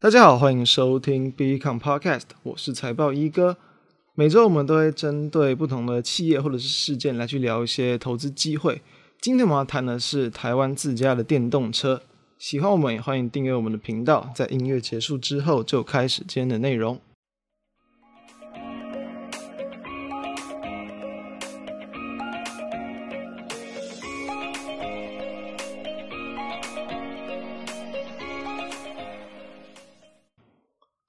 大家好，欢迎收听 Become Podcast，我是财报一哥。每周我们都会针对不同的企业或者是事件来去聊一些投资机会。今天我们要谈的是台湾自家的电动车。喜欢我们也欢迎订阅我们的频道。在音乐结束之后，就开始今天的内容。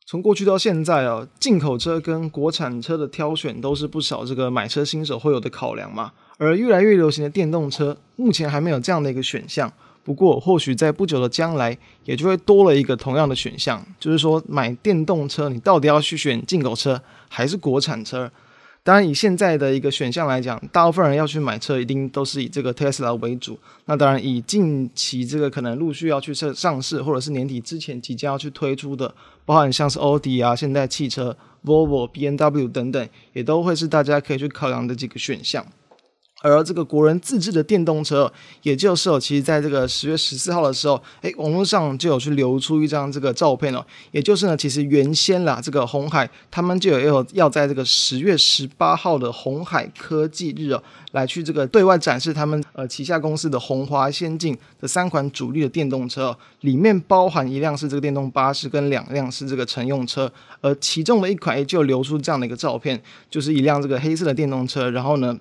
从过去到现在啊，进口车跟国产车的挑选都是不少这个买车新手会有的考量嘛。而越来越流行的电动车，目前还没有这样的一个选项。不过，或许在不久的将来，也就会多了一个同样的选项，就是说买电动车，你到底要去选进口车还是国产车？当然，以现在的一个选项来讲，大部分人要去买车，一定都是以这个 Tesla 为主。那当然，以近期这个可能陆续要去上上市，或者是年底之前即将要去推出的，包含像是奥迪啊、现代汽车、Volvo、B N W 等等，也都会是大家可以去考量的几个选项。而这个国人自制的电动车，也就是哦，其实在这个十月十四号的时候，诶，网络上就有去流出一张这个照片哦，也就是呢，其实原先啦，这个红海他们就有要在这个十月十八号的红海科技日哦，来去这个对外展示他们呃旗下公司的红华先进的三款主力的电动车哦，里面包含一辆是这个电动巴士跟两辆是这个乘用车，而其中的一款也就流出这样的一个照片，就是一辆这个黑色的电动车，然后呢。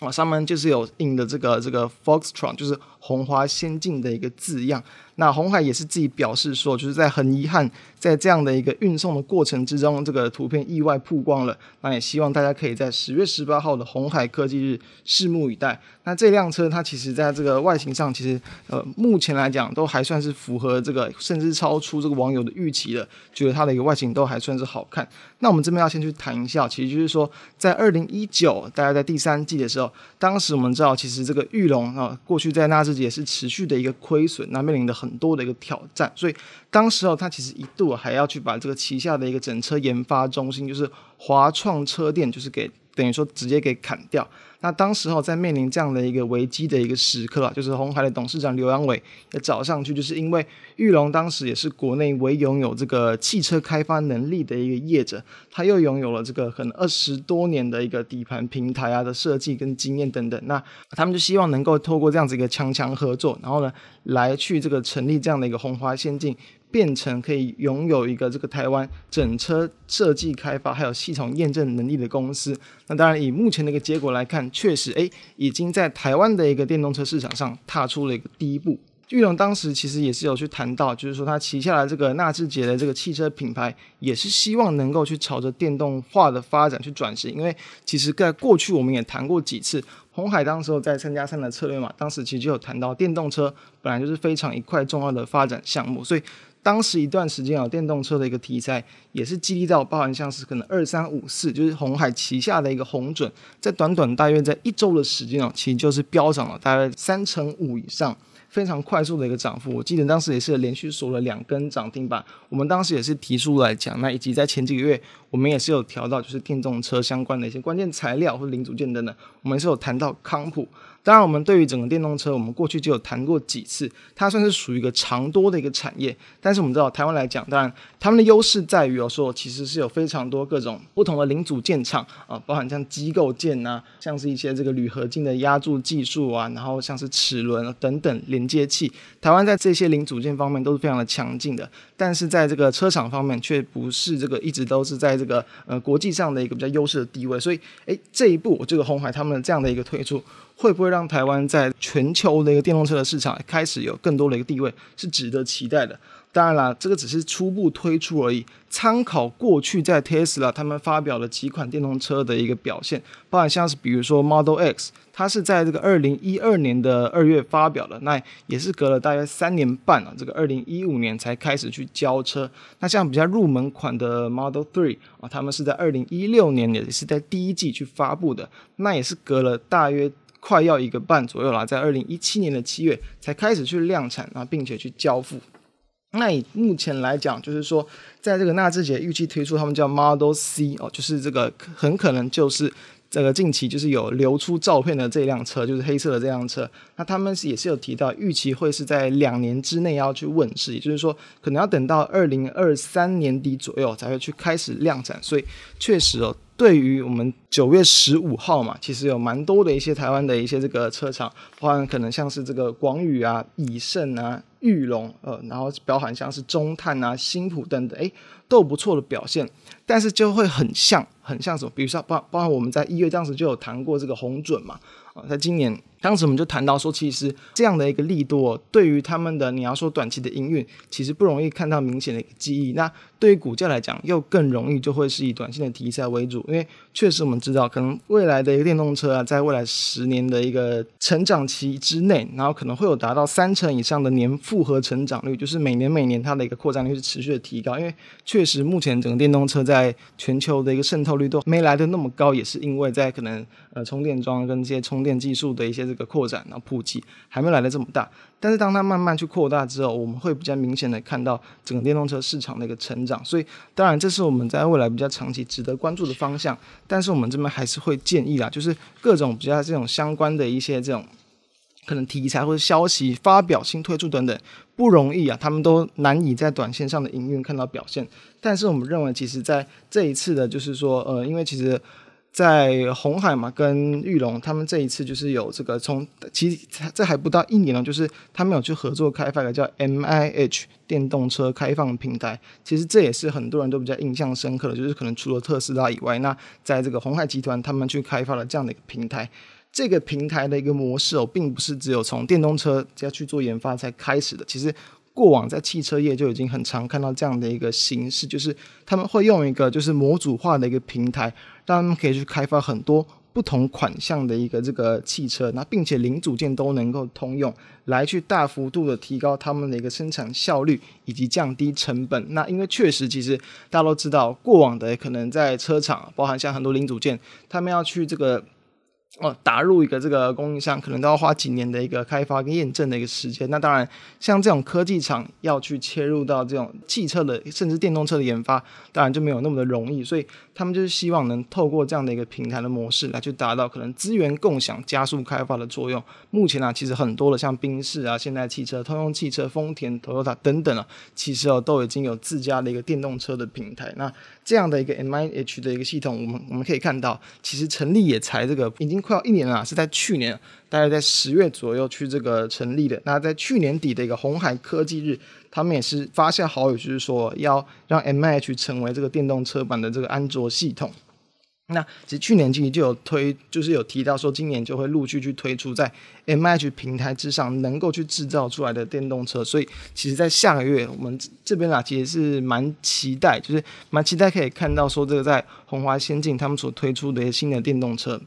啊，上面就是有印的这个这个 Foxtron，就是红花仙境的一个字样。那红海也是自己表示说，就是在很遗憾，在这样的一个运送的过程之中，这个图片意外曝光了。那也希望大家可以在十月十八号的红海科技日拭目以待。那这辆车它其实在这个外形上，其实呃目前来讲都还算是符合这个，甚至超出这个网友的预期的，觉得它的一个外形都还算是好看。那我们这边要先去谈一下，其实就是说在二零一九，大家在第三季的时候，当时我们知道其实这个玉龙啊，过去在纳智捷是持续的一个亏损，那面临的很。很多的一个挑战，所以当时候他其实一度还要去把这个旗下的一个整车研发中心，就是华创车电，就是给等于说直接给砍掉。那当时候在面临这样的一个危机的一个时刻啊，就是红海的董事长刘扬伟也找上去，就是因为裕隆当时也是国内唯拥有这个汽车开发能力的一个业者，他又拥有了这个可能二十多年的一个底盘平台啊的设计跟经验等等，那他们就希望能够透过这样子一个强强合作，然后呢来去这个成立这样的一个红花先进。变成可以拥有一个这个台湾整车设计开发还有系统验证能力的公司。那当然，以目前的一个结果来看，确实，诶，已经在台湾的一个电动车市场上踏出了一个第一步。裕隆当时其实也是有去谈到，就是说他旗下的这个纳智捷的这个汽车品牌，也是希望能够去朝着电动化的发展去转型。因为其实在过去我们也谈过几次，红海当时候在三加三的策略嘛，当时其实就有谈到电动车本来就是非常一块重要的发展项目，所以。当时一段时间啊，电动车的一个题材也是激励到，包含像是可能二三五四，就是红海旗下的一个红准，在短短大约在一周的时间啊，其实就是飙涨了大概三成五以上，非常快速的一个涨幅。我记得当时也是连续锁了两根涨停板。我们当时也是提出来讲，那以及在前几个月，我们也是有调到就是电动车相关的一些关键材料或零组件等等，我们是有谈到康普。当然，我们对于整个电动车，我们过去就有谈过几次，它算是属于一个长多的一个产业。但是我们知道，台湾来讲，当然他们的优势在于哦，说其实是有非常多各种不同的零组件厂啊，包含像机构件呐，像是一些这个铝合金的压铸技术啊，然后像是齿轮等等连接器，台湾在这些零组件方面都是非常的强劲的。但是在这个车厂方面，却不是这个一直都是在这个呃国际上的一个比较优势的地位。所以，诶，这一步这个鸿海他们的这样的一个推出。会不会让台湾在全球的一个电动车的市场开始有更多的一个地位，是值得期待的。当然啦，这个只是初步推出而已。参考过去在 Tesla 他们发表了几款电动车的一个表现，包含像是比如说 Model X，它是在这个二零一二年的二月发表的，那也是隔了大约三年半啊，这个二零一五年才开始去交车。那像比较入门款的 Model Three 啊，他们是在二零一六年也是在第一季去发布的，那也是隔了大约。快要一个半左右了，在二零一七年的七月才开始去量产啊，并且去交付。那以目前来讲，就是说，在这个纳智捷预计推出他们叫 Model C 哦，就是这个很可能就是这个近期就是有流出照片的这辆车，就是黑色的这辆车。那他们是也是有提到，预期会是在两年之内要去问世，也就是说，可能要等到二零二三年底左右才会去开始量产。所以，确实哦。对于我们九月十五号嘛，其实有蛮多的一些台湾的一些这个车厂，包含可能像是这个广宇啊、以盛啊、裕隆，呃，然后包含像是中碳啊、新普等等，哎，都有不错的表现。但是就会很像，很像什么？比如说包包含我们在一月当时就有谈过这个红准嘛，啊，在今年。当时我们就谈到说，其实这样的一个利多，对于他们的你要说短期的营运，其实不容易看到明显的一个记忆。那对于股价来讲，又更容易就会是以短线的题材为主，因为确实我们知道，可能未来的一个电动车啊，在未来十年的一个成长期之内，然后可能会有达到三成以上的年复合成长率，就是每年每年它的一个扩张率是持续的提高。因为确实目前整个电动车在全球的一个渗透率都没来得那么高，也是因为在可能呃充电桩跟这些充电技术的一些。这个扩展，然后普及还没来得这么大，但是当它慢慢去扩大之后，我们会比较明显的看到整个电动车市场的一个成长。所以，当然这是我们在未来比较长期值得关注的方向。但是我们这边还是会建议啦，就是各种比较这种相关的一些这种可能题材或者消息发表、新推出等等，不容易啊，他们都难以在短线上的营运看到表现。但是我们认为，其实在这一次的，就是说，呃，因为其实。在红海嘛，跟裕隆，他们这一次就是有这个从，其实这还不到一年了，就是他们有去合作开发一个叫 MIH 电动车开放平台。其实这也是很多人都比较印象深刻的，就是可能除了特斯拉以外，那在这个鸿海集团他们去开发了这样的一个平台。这个平台的一个模式哦，并不是只有从电动车要去做研发才开始的，其实。过往在汽车业就已经很常看到这样的一个形式，就是他们会用一个就是模组化的一个平台，让他们可以去开发很多不同款项的一个这个汽车，那并且零组件都能够通用，来去大幅度的提高他们的一个生产效率以及降低成本。那因为确实，其实大家都知道，过往的可能在车厂，包含像很多零组件，他们要去这个。哦，打入一个这个供应商，可能都要花几年的一个开发跟验证的一个时间。那当然，像这种科技厂要去切入到这种汽车的，甚至电动车的研发，当然就没有那么的容易。所以他们就是希望能透过这样的一个平台的模式来去达到可能资源共享、加速开发的作用。目前啊，其实很多的像宾士啊、现代汽车、通用汽车、丰田、Toyota 等等啊，其实哦都已经有自家的一个电动车的平台。那这样的一个 MIH 的一个系统，我们我们可以看到，其实成立也才这个已经快要一年了，是在去年，大概在十月左右去这个成立的。那在去年底的一个红海科技日，他们也是发下好友，就是说要让 M H 成为这个电动车版的这个安卓系统。那其实去年其实就有推，就是有提到说，今年就会陆续去推出在 M H 平台之上能够去制造出来的电动车。所以，其实，在下个月我们这边啊，其实是蛮期待，就是蛮期待可以看到说，这个在红华先进他们所推出的一些新的电动车，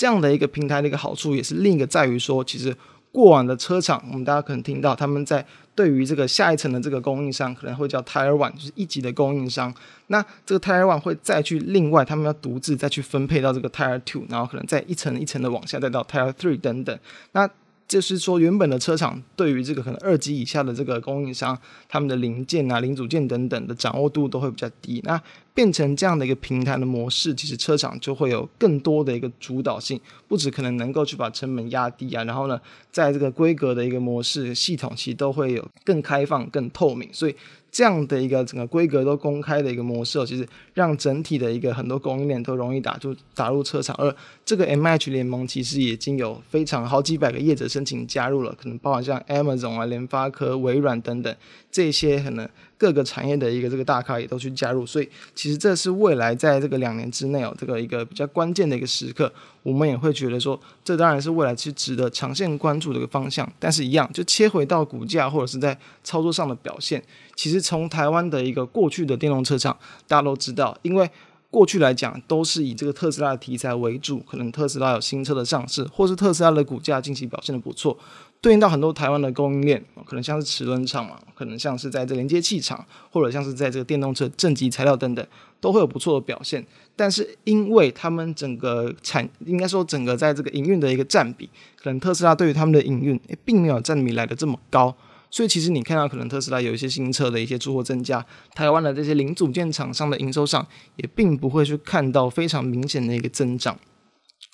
这样的一个平台的一个好处，也是另一个在于说，其实过往的车厂，我们大家可能听到他们在。对于这个下一层的这个供应商，可能会叫 Tier One，就是一级的供应商。那这个 Tier One 会再去另外，他们要独自再去分配到这个 Tier Two，然后可能再一层一层的往下，再到 Tier Three 等等。那就是说，原本的车厂对于这个可能二级以下的这个供应商，他们的零件啊、零组件等等的掌握度都会比较低。那变成这样的一个平台的模式，其实车厂就会有更多的一个主导性，不止可能能够去把成本压低啊，然后呢，在这个规格的一个模式系统，其实都会有更开放、更透明。所以。这样的一个整个规格都公开的一个模式，其实让整体的一个很多供应链都容易打入打入车厂，而这个 M H 联盟其实已经有非常好几百个业者申请加入了，可能包含像 Amazon 啊、联发科、微软等等这些可能。各个产业的一个这个大咖也都去加入，所以其实这是未来在这个两年之内哦，这个一个比较关键的一个时刻，我们也会觉得说，这当然是未来是值得长线关注的一个方向。但是，一样就切回到股价或者是在操作上的表现，其实从台湾的一个过去的电动车厂，大家都知道，因为过去来讲都是以这个特斯拉的题材为主，可能特斯拉有新车的上市，或是特斯拉的股价近期表现的不错。对应到很多台湾的供应链，可能像是齿轮厂嘛，可能像是在这连接器厂，或者像是在这个电动车正极材料等等，都会有不错的表现。但是因为他们整个产，应该说整个在这个营运的一个占比，可能特斯拉对于他们的营运，诶，并没有占比来的这么高。所以其实你看到可能特斯拉有一些新车的一些出货增加，台湾的这些零组件厂商的营收上，也并不会去看到非常明显的一个增长。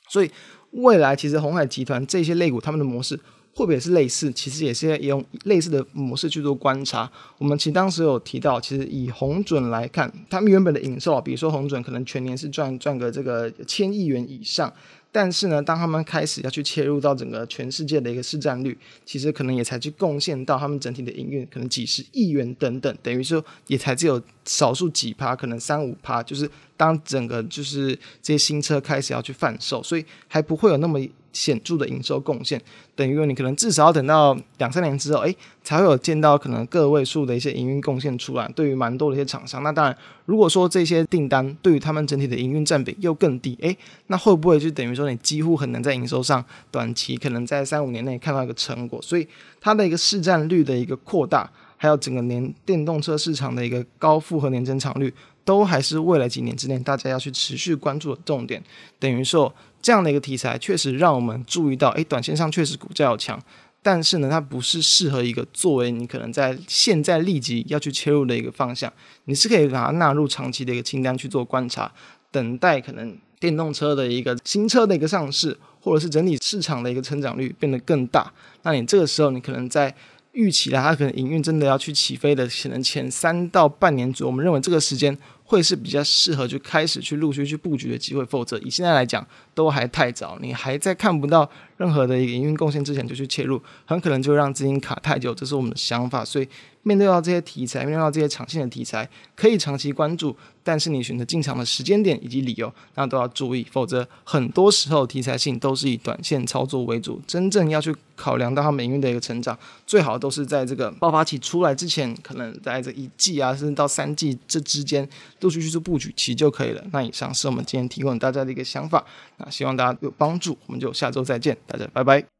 所以未来其实红海集团这些类股他们的模式。会不会也是类似？其实也是用类似的模式去做观察。我们其实当时有提到，其实以红准来看，他们原本的营收，比如说红准可能全年是赚赚个这个千亿元以上。但是呢，当他们开始要去切入到整个全世界的一个市占率，其实可能也才去贡献到他们整体的营运，可能几十亿元等等，等于说也才只有少数几趴，可能三五趴，就是当整个就是这些新车开始要去贩售，所以还不会有那么显著的营收贡献。等于说你可能至少要等到两三年之后，诶，才会有见到可能个位数的一些营运贡献出来。对于蛮多的一些厂商，那当然，如果说这些订单对于他们整体的营运占比又更低，诶，那会不会就等于说你几乎很难在营收上短期可能在三五年内看到一个成果？所以它的一个市占率的一个扩大，还有整个年电动车市场的一个高复合年增长率，都还是未来几年之内大家要去持续关注的重点。等于说。这样的一个题材确实让我们注意到，诶，短线上确实股价要强，但是呢，它不是适合一个作为你可能在现在立即要去切入的一个方向。你是可以把它纳入长期的一个清单去做观察，等待可能电动车的一个新车的一个上市，或者是整体市场的一个成长率变得更大。那你这个时候，你可能在预期了它可能营运真的要去起飞的，可能前三到半年左右，我们认为这个时间。会是比较适合去开始去陆续去布局的机会，否则以现在来讲都还太早，你还在看不到任何的一个营运贡献之前就去切入，很可能就让资金卡太久，这是我们的想法。所以面对到这些题材，面对到这些长线的题材，可以长期关注。但是你选择进场的时间点以及理由，那都要注意，否则很多时候题材性都是以短线操作为主。真正要去考量到它营运的一个成长，最好都是在这个爆发期出来之前，可能在这一季啊，甚至到三季这之间，陆续去做布局期就可以了。那以上是我们今天提供大家的一个想法，那希望大家有帮助，我们就下周再见，大家拜拜。